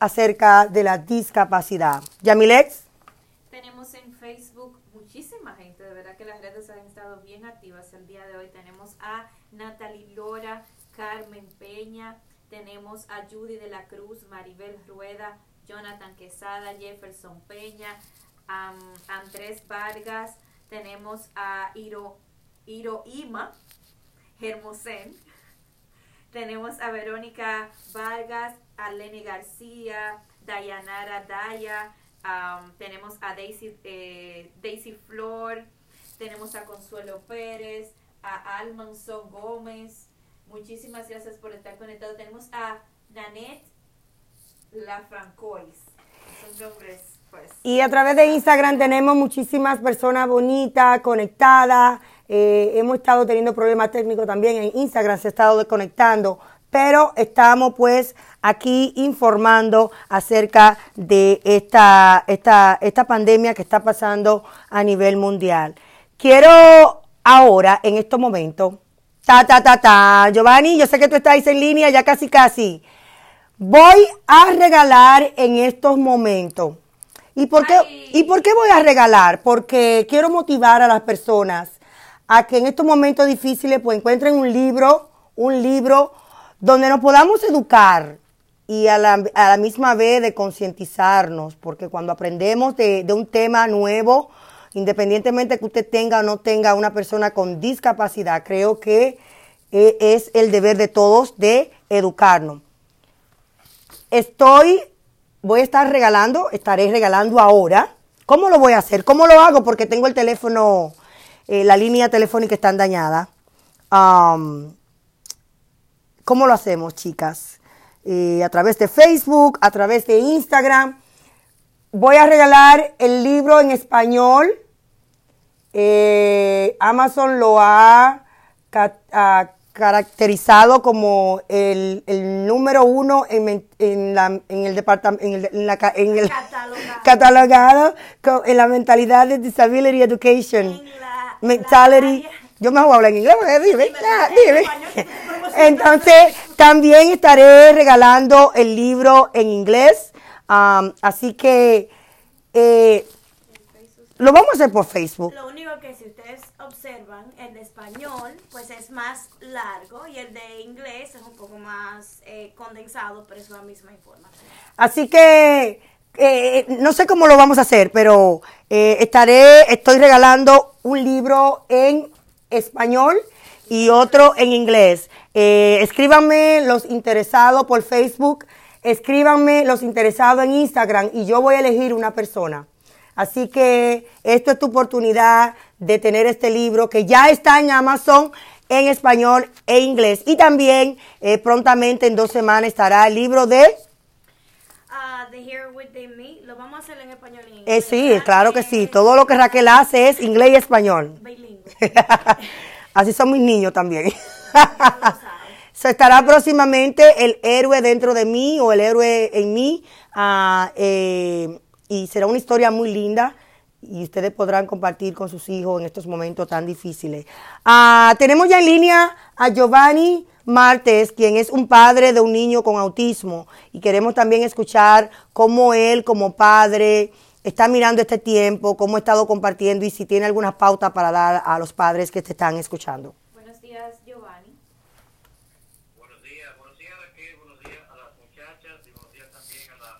acerca de la discapacidad. Yamilex. Tenemos en Facebook muchísima gente, de verdad que las redes han estado bien activas el día de hoy. Tenemos a Natalie Lora, Carmen Peña, tenemos a Judy de la Cruz, Maribel Rueda, Jonathan Quesada, Jefferson Peña, Andrés Vargas, tenemos a Iro, Iro Ima, tenemos a Verónica Vargas, a Lenny García, Dayanara Daya, tenemos a Daisy, eh, Daisy Flor, tenemos a Consuelo Pérez, a Almanson Gómez. Muchísimas gracias por estar conectado. Tenemos a Nanette Lafrancois. Son nombres, pues. Y a través de Instagram tenemos muchísimas personas bonitas, conectadas. Eh, hemos estado teniendo problemas técnicos también en Instagram, se ha estado desconectando pero estamos pues aquí informando acerca de esta, esta, esta pandemia que está pasando a nivel mundial. Quiero ahora, en estos momentos, ta, ta, ta, ta, Giovanni, yo sé que tú estás en línea ya casi, casi. Voy a regalar en estos momentos. ¿Y por, qué, ¿Y por qué voy a regalar? Porque quiero motivar a las personas a que en estos momentos difíciles pues encuentren un libro, un libro donde nos podamos educar y a la, a la misma vez de concientizarnos, porque cuando aprendemos de, un tema nuevo, independientemente que usted tenga o no tenga una persona con discapacidad, creo que eh, es el deber de todos de educarnos. Estoy, voy a estar regalando, estaré regalando ahora. ¿Cómo lo voy a hacer? ¿Cómo lo hago? Porque tengo el teléfono, eh, la línea telefónica está dañada. Um, ¿Cómo lo hacemos, chicas? Eh, a través de Facebook, a través de Instagram. Voy a regalar el libro en español. Eh, Amazon lo ha, caracterizado como el, número uno en, el departamento, en, la, catalogado. en la mentalidad de Disability Education. Mentality. Yo me voy a hablar en inglés, dime, dime. Entonces, también estaré regalando el libro en inglés. así que eh, lo vamos a hacer por Facebook. Lo único que si ustedes observan, el de español, pues es más largo y el de inglés es un poco más eh, condensado, pero es la misma información. Así que eh, no sé cómo lo vamos a hacer, pero estaré, estoy regalando un libro en español y otro en inglés. Eh, escríbanme los interesados por Facebook, escríbanme los interesados en Instagram y yo voy a elegir una persona. Así que esta es tu oportunidad de tener este libro que ya está en Amazon en español e inglés. Y también eh, prontamente en dos semanas estará el libro de... Here With Me. Lo vamos a hacer en español y inglés. Eh, sí, claro que sí. Todo lo que Raquel hace es inglés y español. Así son mis niños también. Se estará próximamente el héroe dentro de mí o el héroe en mí. Ah, eh, y será una historia muy linda y ustedes podrán compartir con sus hijos en estos momentos tan difíciles. Ah, tenemos ya en línea a Giovanni Martes, quien es un padre de un niño con autismo y queremos también escuchar cómo él como padre está mirando este tiempo, cómo ha estado compartiendo y si tiene algunas pautas para dar a los padres que te están escuchando. Buenos días, Giovanni. Buenos días, buenos días Raquel, buenos días a las muchachas y buenos días también a la,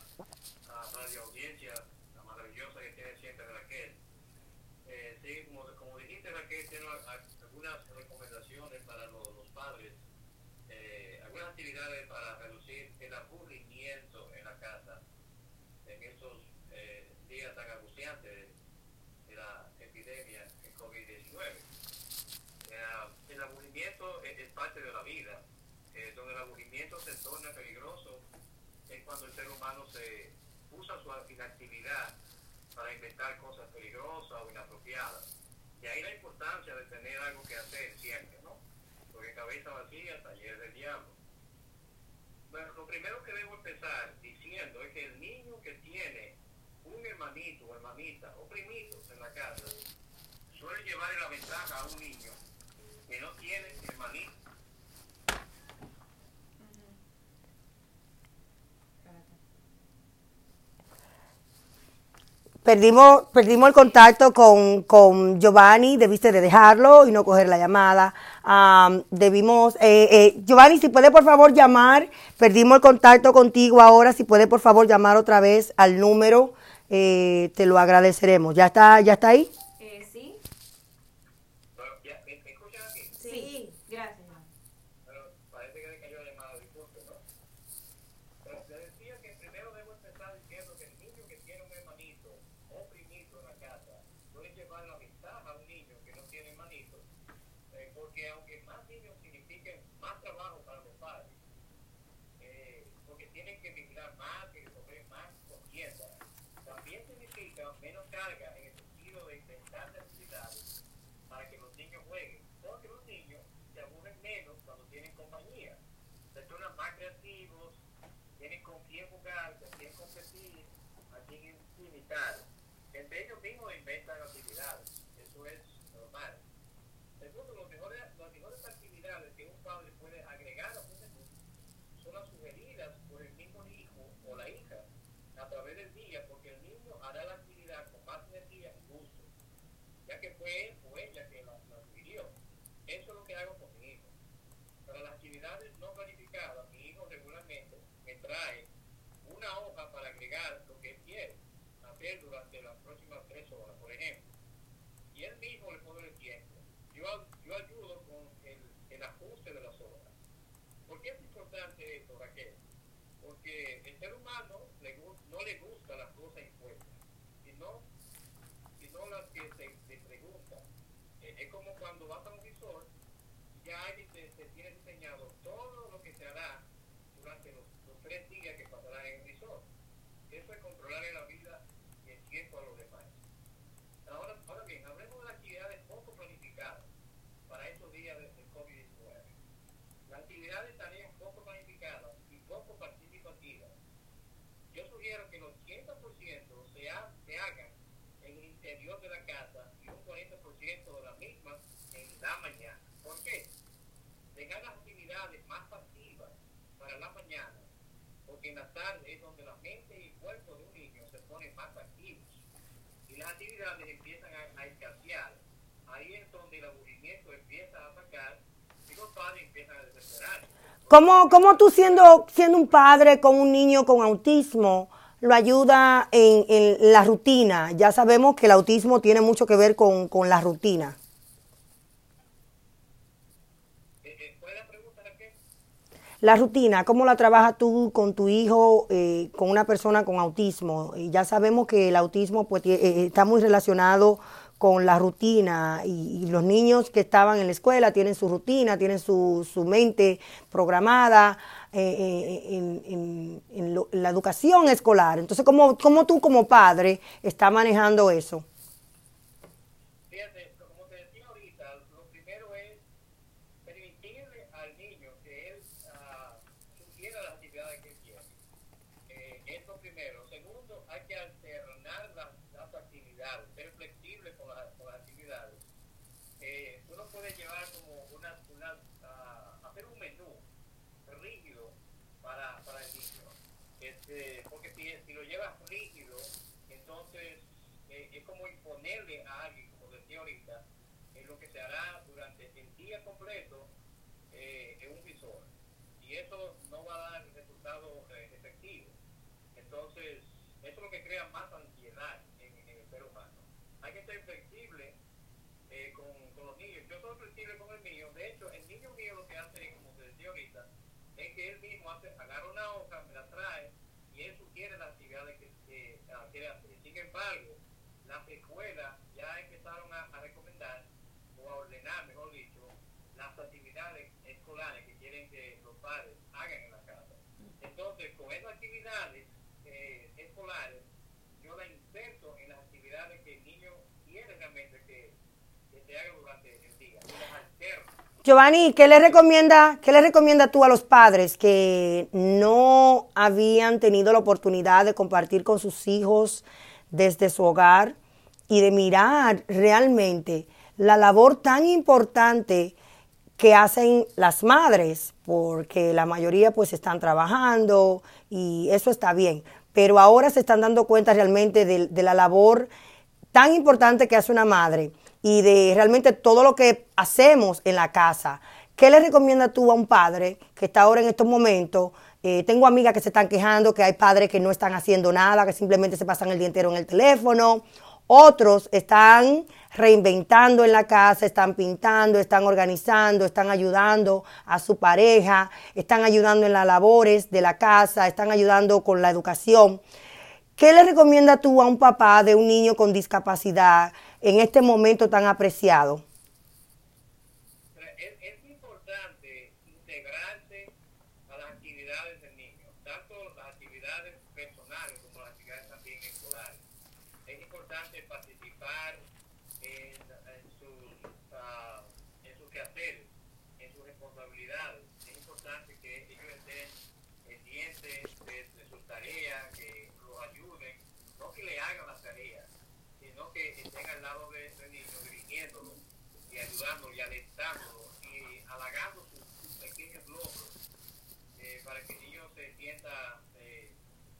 radio audiencia, la maravillosa que tiene siempre Raquel. Eh, sí, como, como dijiste Raquel, tiene algunas recomendaciones para los, padres, eh, algunas actividades para reducir el aburrimiento en la casa en estos eh, días tan angustiantes de la epidemia de COVID-19. Eh, el aburrimiento es, parte de la vida, eh, donde el aburrimiento se torna peligroso es cuando el ser humano se usa su inactividad para inventar cosas peligrosas o inapropiadas. Y ahí la importancia de tener algo que hacer siempre, ¿no? Porque cabeza vacía, taller del diablo. Bueno, lo primero que debo empezar diciendo es que el niño que tiene un hermanito o hermanita o primitos en la casa suele llevar la ventaja a un niño que no tiene hermanito. Perdimos, perdimos el contacto con, con Giovanni, debiste de dejarlo y no coger la llamada. Am, debimos, eh, eh, Giovanni, si puede por favor llamar, perdimos el contacto contigo ahora, si puede por favor llamar otra vez al número, eh, te lo agradeceremos. ¿Ya está, ya está ahí? Eh, ¿Sí? Pero, ya, ¿me, me escuchan aquí? Sí. Gracias, Iván. Pero parece que le cayó la llamada, disculpe, ¿no? Pero le decía que primero debo empezar diciendo que el niño que tiene un hermanito o primito en la casa puede llevar la ventaja a un niño que no tiene hermanito, eh, porque aunque más niños signifiquen más trabajo para los padres, eh, porque tienen que vigilar más, que comer más confianza, también significa menos carga en el sentido de intentar actividades para que los niños jueguen, porque los niños se aburren menos cuando tienen compañía, se tornan más creativos, tienen con quién jugar, con quién competir, a quién imitar. Entre ellos mismos inventan actividades, eso es normal. Segundo, los mejores, las mejores actividades que un padre puede agregar a un menú son las sugeridas por el mismo hijo o la hija a través del día, porque el niño hará la actividad con más energía y gusto, ya que fue él o ella que la, la sugirió. Eso es lo que hago con mi hijo. Para las actividades no planificadas, mi hijo regularmente me trae una hoja para agregar lo que él quiere hacer durante las próximas tres horas, por ejemplo. Y él mismo le pone el tiempo. Yo, yo ayudo con el, el ajuste de las horas. ¿Por qué es importante esto, Raquel? El ser humano no le gusta las cosas impuestas, sino, sino las que se, se preguntan. Eh, es como cuando vas a un y ya alguien te, te tiene diseñado todo lo que se hará durante los, los tres días que pasarán en el resort. Eso es controlar la vida y el tiempo a los demás. Ahora, ahora bien, hablemos de actividades poco planificadas para estos días de, de COVID-19. Las actividades estarían poco planificadas y poco participativas. Yo sugiero que el 80% se, ha- se hagan en el interior de la casa y un 40% de las mismas en la mañana. ¿Por qué? Dejar las actividades más pasivas para la mañana, porque en la tarde donde la mente y el cuerpo de un niño se ponen más activos y las actividades empiezan a, a escasear. Ahí es donde el aburrimiento empieza a atacar y los padres empiezan a desesperarse. ¿Cómo, cómo tú siendo, siendo un padre con un niño con autismo lo ayuda en, en la rutina? Ya sabemos que el autismo tiene mucho que ver con, con la rutina. Eh, eh, ¿Cuál es la pregunta, Raquel? La rutina, ¿cómo la trabajas tú con tu hijo, eh, con una persona con autismo? Y ya sabemos que el autismo pues, eh, está muy relacionado con la rutina y, y los niños que estaban en la escuela tienen su rutina, tienen su, su mente programada eh, eh, en, lo- la educación escolar. Entonces, ¿cómo, ¿cómo tú como padre estás manejando eso? Fíjate, como te decía ahorita, lo primero es permitirle al niño que él ah, sugiera las actividades que él quiere. Eh, es lo primero. Segundo, hay que alternar las, las actividades, ser flexible con, las- con las actividades. Eh, tú no puedes llevar como una, una ah, hacer un menú rígido para, para el niño. Este, porque si, lo llevas rígido, entonces eh, es como imponerle a alguien, como decía ahorita, en lo que se hará durante el día completo eh, en un visor. Y eso no va a dar resultado eh, efectivo. Entonces, eso es lo que crea más ansiedad en, el ser humano. Hay que ser flexible eh, con, los niños. Yo soy flexible con el mío. De hecho, el niño mío lo que hace, como te decía ahorita, es que él mismo hace, agarra una hoja, me la trae y él sugiere las actividades que, Sin embargo, las escuelas ya empezaron a, recomendar o a ordenar, mejor dicho, las actividades escolares que quieren que los padres hagan en la casa. Entonces, con esas actividades eh, escolares, yo la inserto en las actividades que el niño quiere realmente que, se hagan durante el día. Giovanni, ¿qué le recomienda, qué le recomienda tú a los padres que no habían tenido la oportunidad de compartir con sus hijos desde su hogar y de mirar realmente la labor tan importante que hacen las madres, porque la mayoría pues están trabajando y eso está bien, pero ahora se están dando cuenta realmente de, de la labor tan importante que hace una madre y de realmente todo lo que hacemos en la casa. ¿Qué le recomiendas tú a un padre que está ahora en estos momentos? Eh, tengo amigas que se están quejando que hay padres que no están haciendo nada, que simplemente se pasan el día entero en el teléfono. Otros están reinventando en la casa, están pintando, están organizando, están ayudando a su pareja, están ayudando en las labores de la casa, están ayudando con la educación. ¿Qué le recomienda tú a un papá de un niño con discapacidad en este momento tan apreciado? Es, importante integrarse a las actividades del niño, tanto las actividades personales como las actividades también escolares. Es importante participar en, en sus, ah, en sus quehaceres, en sus responsabilidades. Es importante que ellos estén pendientes de sus tareas, que los ayuden, no que le hagan las tareas, sino que estén al lado de- del niño dirigiéndolo y ayudándolo y alentándolo y halagando sus, pequeños logros eh, para que el niño se sienta, eh,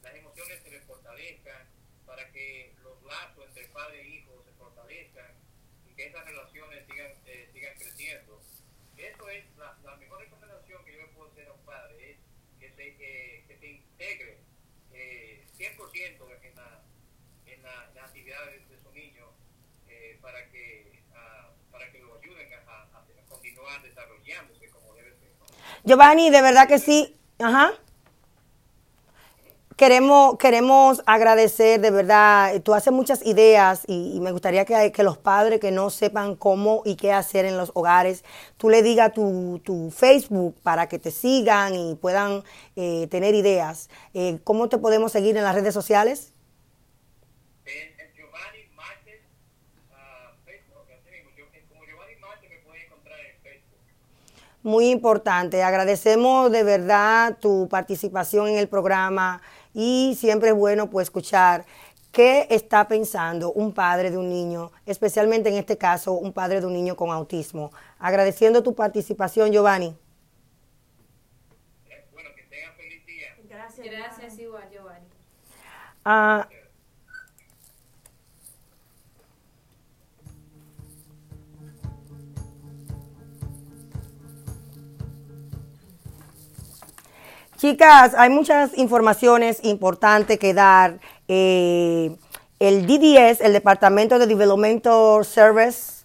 las emociones se le fortalezcan, para que los lazos entre padre e hijo se fortalezcan y que esas relaciones sigan, eh, sigan creciendo. Eso es la, la mejor recomendación que yo le puedo hacer a un padre, es que se, eh, que se integre eh, 100% en, la, en, la, en las actividades de su niño eh, para que ah, para que lo ayuden a, continuar desarrollándose como debe ser. Giovanni, de verdad que sí. Ajá. Queremos, queremos agradecer, de verdad, tú haces muchas ideas y, me gustaría que, que los padres que no sepan cómo y qué hacer en los hogares, tú le digas tu, tu Facebook para que te sigan y puedan eh, tener ideas. Eh, ¿Cómo te podemos seguir en las redes sociales? En, en Giovanni Márquez, ah, Facebook, así mismo, yo, eh, como Giovanni Márquez me pueden encontrar en Facebook. Muy importante. Agradecemos de verdad tu participación en el programa y siempre es bueno pues escuchar qué está pensando un padre de un niño, especialmente en este caso un padre de un niño con autismo. Agradeciendo tu participación, Giovanni. Bueno, que tengan feliz día. Gracias. Gracias igual, Giovanni. Ah, Chicas, hay muchas informaciones importantes que dar. Eh, el DDS, el Departamento de Developmental Service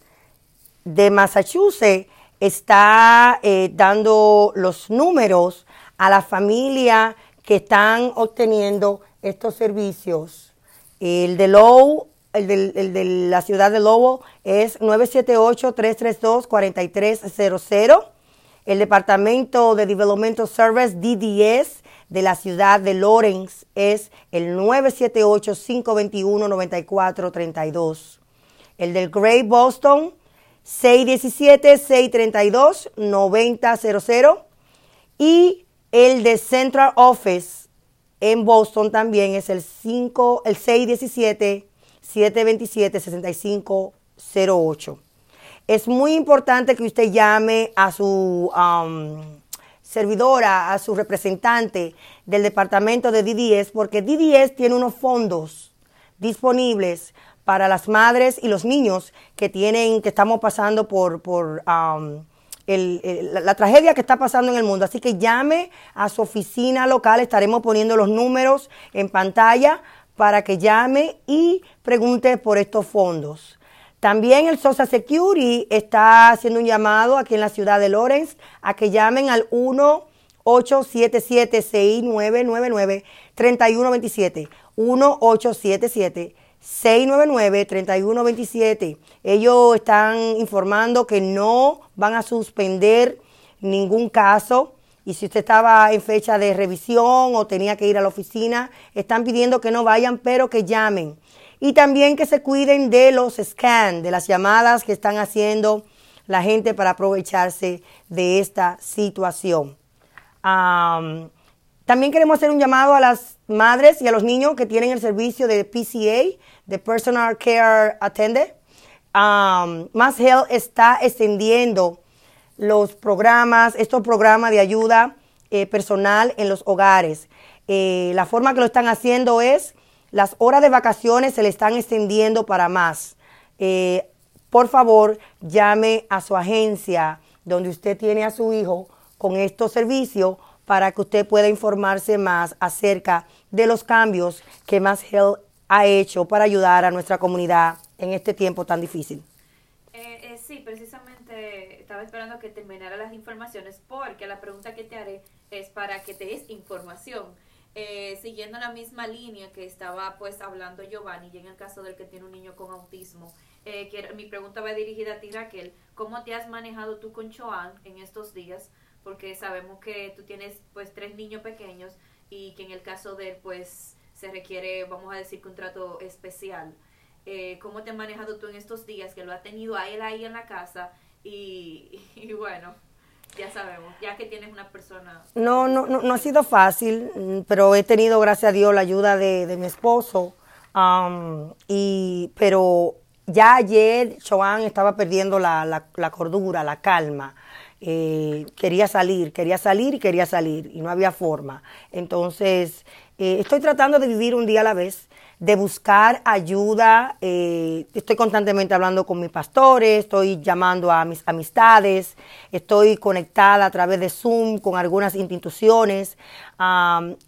de Massachusetts, está eh, dando los números a la familia que están obteniendo estos servicios. El de Low, el, el de la ciudad de Lobo es 978-332-4300. El Departamento de Developmental Service, DDS, de la ciudad de Lawrence es el 978-521-9432. El del Great Boston, 617-632-9000. Y el de Central Office en Boston también es el 5, el 617-727-6508. Es muy importante que usted llame a su um, servidora, a su representante del departamento de DDS, porque DDS tiene unos fondos disponibles para las madres y los niños que tienen, que estamos pasando por, por um, el- la tragedia que está pasando en el mundo. Así que llame a su oficina local, estaremos poniendo los números en pantalla para que llame y pregunte por estos fondos. También el Social Security está haciendo un llamado aquí en la ciudad de Lawrence a que llamen al 1-877-6999-3127. 1-877-699-3127. Ellos están informando que no van a suspender ningún caso. Y si usted estaba en fecha de revisión o tenía que ir a la oficina, están pidiendo que no vayan, pero que llamen. Y también que se cuiden de los scans, de las llamadas que están haciendo la gente para aprovecharse de esta situación. Am, también queremos hacer un llamado a las madres y a los niños que tienen el servicio de PCA, de Personal Care Attendant. Um, Mass Health está extendiendo los programas, estos programas de ayuda eh, personal en los hogares. Eh, la forma que lo están haciendo es, las horas de vacaciones se le están extendiendo para más. Eh, por favor, llame a su agencia donde usted tiene a su hijo con estos servicios para que usted pueda informarse más acerca de los cambios que Mass Health ha hecho para ayudar a nuestra comunidad en este tiempo tan difícil. Eh, eh, sí, precisamente estaba esperando que terminara las informaciones porque la pregunta que te haré es para que te des información. Eh, siguiendo la misma línea que estaba pues hablando Giovanni y en el caso del que tiene un niño con autismo, eh, mi pregunta va dirigida a ti Raquel, ¿cómo te has manejado tú con Joan en estos días? Porque sabemos que tú tienes pues tres niños pequeños y que en el caso de él pues se requiere, vamos a decir, un trato especial. Eh, ¿Cómo te has manejado tú en estos días que lo ha tenido a él ahí en la casa? Y, y bueno, ya sabemos, ya que tienes una persona... No, no, no, no ha sido fácil, mm, pero he tenido, gracias a Dios, la ayuda de, de mi esposo. am, y, pero ya ayer Joan estaba perdiendo la, la, la cordura, la calma. Eh, quería salir, quería salir y quería salir y no había forma. Entonces, eh, estoy tratando de vivir un día a la vez, de buscar ayuda. eh, estoy constantemente hablando con mis pastores, estoy llamando a mis amistades, estoy conectada a través de Zoom con algunas instituciones.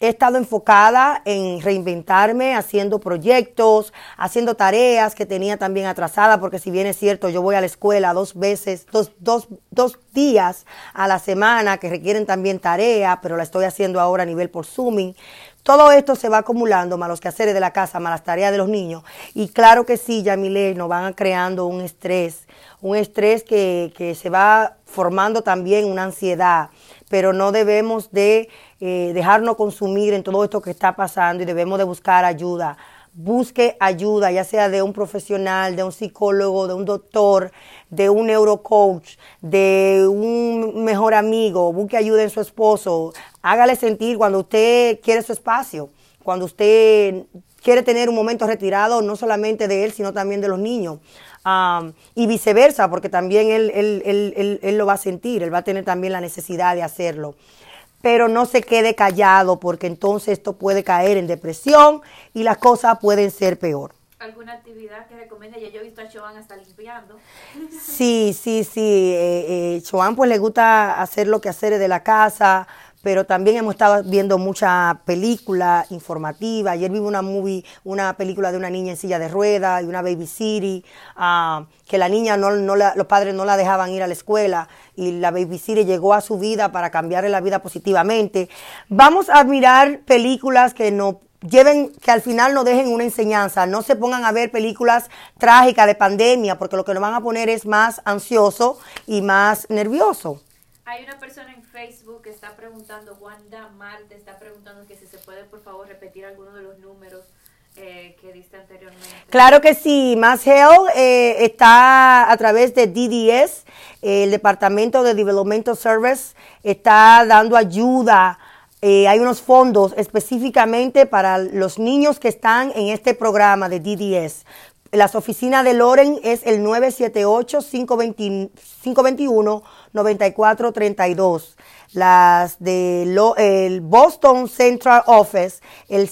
He estado enfocada en reinventarme, haciendo proyectos, haciendo tareas que tenía también atrasadas, porque si bien es cierto, yo voy a la escuela dos veces, dos, dos, dos días a la semana que requieren también tarea, pero la estoy haciendo ahora a nivel por Zooming. Todo esto se va acumulando, más los quehaceres de la casa, más las tareas de los niños. Y claro que sí, Yamile, nos van creando un estrés, un estrés que, que se va formando también una ansiedad, pero no debemos de eh, dejarnos consumir en todo esto que está pasando y debemos de buscar ayuda. Busque ayuda, ya sea de un profesional, de un psicólogo, de un doctor, de un neurocoach, de un mejor amigo, busque ayuda en su esposo, hágale sentir cuando usted quiere su espacio, cuando usted quiere tener un momento retirado, no solamente de él, sino también de los niños. Um, y viceversa, porque también él, él, él, él, lo va a sentir, él va a tener también la necesidad de hacerlo. Pero no se quede callado, porque entonces esto puede caer en depresión y las cosas pueden ser peor. ¿Alguna actividad que recomiende? Ya yo he visto a Joan hasta limpiando. Sí, sí, sí. Eh, eh, Joan pues le gusta hacer lo que hacer de la casa, pero también hemos estado viendo mucha película informativa. Ayer vimos una movie, una película de una niña en silla de ruedas y una baby city, ah, que la niña no, no la- los padres no la dejaban ir a la escuela y la baby city llegó a su vida para cambiarle la vida positivamente. Vamos a mirar películas que no lleven, que al final nos dejen una enseñanza. No se pongan a ver películas trágicas de pandemia, porque lo que nos van a poner es más ansioso y más nervioso. Hay una persona en Facebook que está preguntando, Wanda Mal, te está preguntando que si se puede por favor repetir alguno de los números eh, que diste anteriormente. Claro que sí, Mass Health eh, está a través de DDS, eh, el Departamento de Developmental Service está dando ayuda. eh, hay unos fondos específicamente para los niños que están en este programa de DDS. Las oficinas de Loren es el 978-521-9432. Las de Lo- el Boston Central Office, el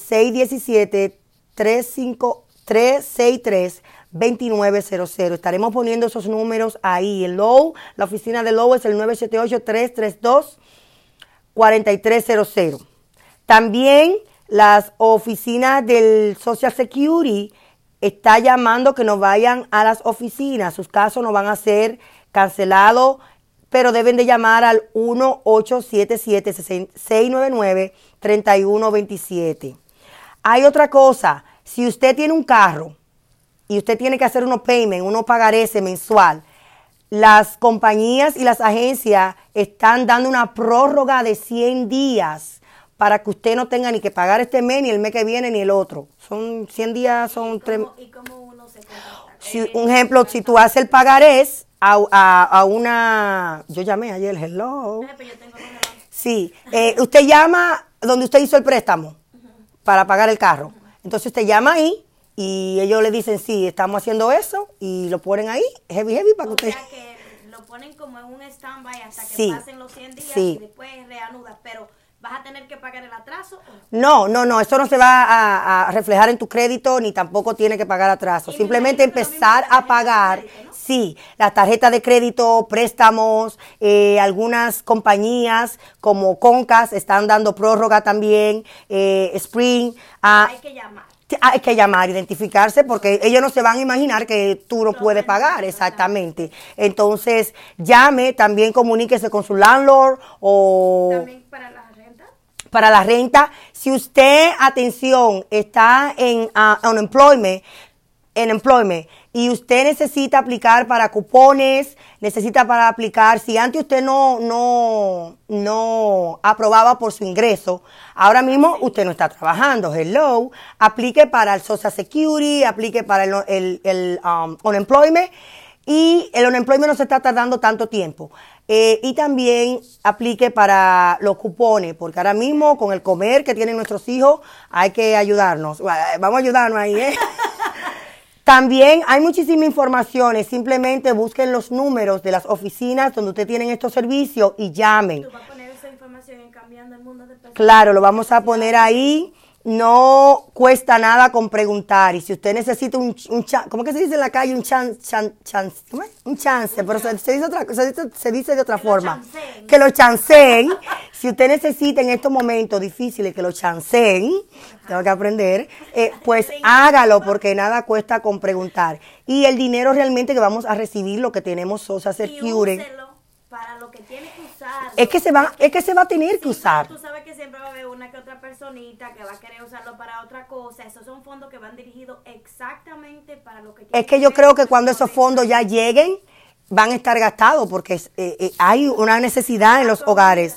617-363-2900. Estaremos poniendo esos números ahí. El Low, la oficina de Low es el 978-332-4300. También las oficinas del Social Security está llamando que nos vayan a las oficinas. Sus casos no van a ser cancelados, pero deben de llamar al 1-877-699-3127. Hay otra cosa, si usted tiene un carro y usted tiene que hacer unos payments, unos pagarés mensual, las compañías y las agencias están dando una prórroga de 100 días para que usted no tenga ni que pagar este mes, ni el mes que viene, ni el otro. Son 100 días, son tres... ¿Cómo- ¿Y cómo uno se? Si, un ejemplo, si tú haces el pagarés a, a- a una... Yo llamé ayer, hello. Eh, número. Sí, eh, usted llama donde usted hizo el préstamo para pagar el carro. Entonces usted llama ahí y ellos le dicen, sí, estamos haciendo eso y lo ponen ahí, heavy, heavy, para que O usted... sea que lo ponen como en un stand-by hasta que Sí, pasen los 100 días sí. y después reanuda. Pero ¿vas a tener que pagar el atraso? no? No, no, eso no se va a, a reflejar en tu crédito ni tampoco tiene que pagar atraso. Simplemente empezar a la tarjeta pagar, crédito, ¿no? sí, las tarjetas de crédito, préstamos, eh, algunas compañías como Concas están dando prórroga también, eh, Spring, ah, Hay que llamar. Te- Hay que llamar, identificarse, porque ellos no se van a imaginar que tú no puedes pagar, exactamente. Entonces, llame, también comuníquese con su landlord o También para la. Para la renta. Si usted, atención, está en ah, unemployment, en employment, y usted necesita aplicar para cupones, necesita para aplicar, si antes usted no, no, no aprobaba por su ingreso, ahora mismo usted no está trabajando, hello, aplique para el Social Security, aplique para el, el, el, um, unemployment, y el unemployment no se está tardando tanto tiempo. Eh, y también aplique para los cupones, porque ahora mismo con el comer que tienen nuestros hijos hay que ayudarnos. Vamos a ayudarnos ahí, ¿eh? También hay muchísimas informaciones, simplemente busquen los números de las oficinas donde ustedes tienen estos servicios y llamen. Tú vas a poner esa información en Cambiando el Mundo de. Claro, lo vamos a poner ahí. No cuesta nada con preguntar. Y si usted necesita un, un cha- ¿cómo que se dice en la calle? Un chan, chan, chan- ¿cómo es? Un chance, pero se, se dice otra, se, dice, se dice de otra Que forma. Que lo chanceen. si usted necesita en estos momentos difíciles que lo chanceen, tengo que aprender, eh, pues hágalo porque nada cuesta con preguntar. Y el dinero realmente que vamos a recibir, lo que tenemos Social Security, para lo que tiene que usar. es que se va, es que se va a tener que usar. Tú sabes que siempre va a haber una que otra personita que va a querer usarlo para otra cosa. Esos son fondos que van dirigidos exactamente para lo que Es que yo creo que cuando esos fondos ya lleguen, van a estar gastados porque eh, eh, hay una necesidad en los hogares.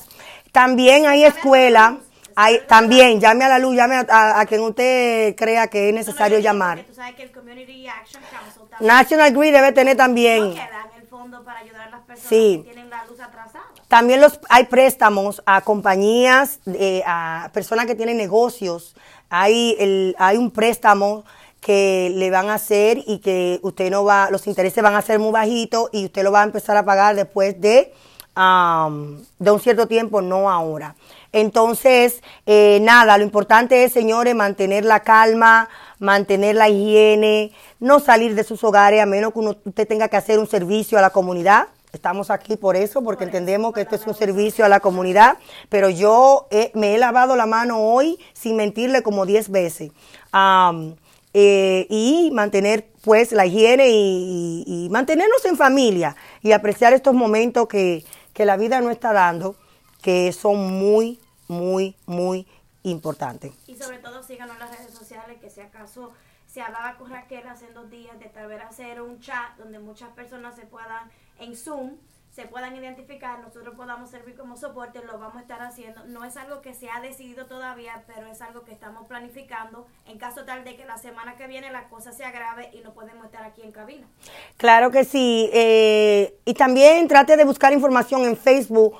También hay escuela, hay, también llame a la luz, llame a, a- a quien usted crea que es No, no, necesario yo digo llamar. Tú sabes que el Community Action Council National Grid debe tener también. no queda en el fondo para ayudar a las personas Sí. que tienen la luz atrasada. También los hay préstamos a compañías, eh, a personas que tienen negocios. Hay el, hay un préstamo que le van a hacer y que usted no va, los intereses van a ser muy bajitos y usted lo va a empezar a pagar después de, am, de un cierto tiempo, no ahora. Entonces, eh, nada, lo importante es, señores, mantener la calma, mantener la higiene, no salir de sus hogares a menos que uno, usted tenga que hacer un servicio a la comunidad. Estamos aquí por eso, porque entendemos que esto es un servicio a la comunidad, pero yo eh, me he lavado la mano hoy sin mentirle como 10 veces. Am, eh, y mantener pues la higiene y, y- y mantenernos en familia y apreciar estos momentos que, que la vida nos está dando, que son muy, muy, muy importantes. Y sobre todo síganos en las redes sociales, que si acaso se hablaba con Raquel hace dos días de tal vez hacer un chat donde muchas personas se puedan, en Zoom, se puedan identificar, nosotros podamos servir como soporte, lo vamos a estar haciendo. No es algo que se ha decidido todavía, pero es algo que estamos planificando en caso tal de que la semana que viene la cosa se agrave y no podemos estar aquí en cabina. Claro que sí. eh, y también trate de buscar información en Facebook,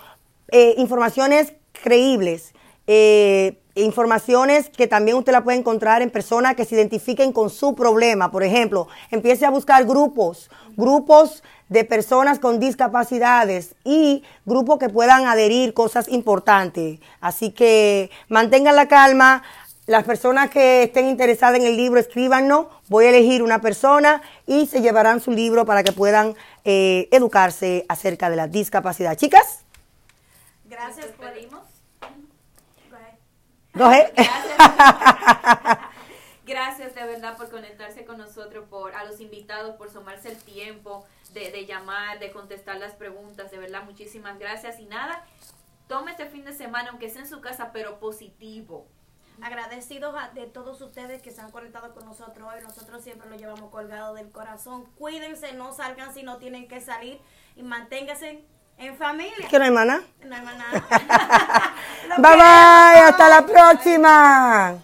eh, informaciones creíbles, eh, informaciones que también usted la puede encontrar en personas que se identifiquen con su problema. Por ejemplo, empiece a buscar grupos, grupos de personas con discapacidades y grupos que puedan adherir cosas importantes. Así que mantengan la calma. Las personas que estén interesadas en el libro, escríbanos. Voy a elegir una persona y se llevarán su libro para que puedan eh, educarse acerca de la discapacidad. Chicas, Gracias coge. Gracias de verdad por conectarse con nosotros, por a los invitados, por tomarse el tiempo de, de llamar, de contestar las preguntas. De verdad, muchísimas gracias. Y nada, tome este fin de semana, aunque sea en su casa, pero positivo. agradecidos a- de todos ustedes que se han conectado con nosotros hoy. Nosotros siempre lo llevamos colgado del corazón. Cuídense, no salgan si no tienen que salir y manténganse en familia. ¿Qué no, hermana? No hay nada. Los Bye bye, hasta la próxima.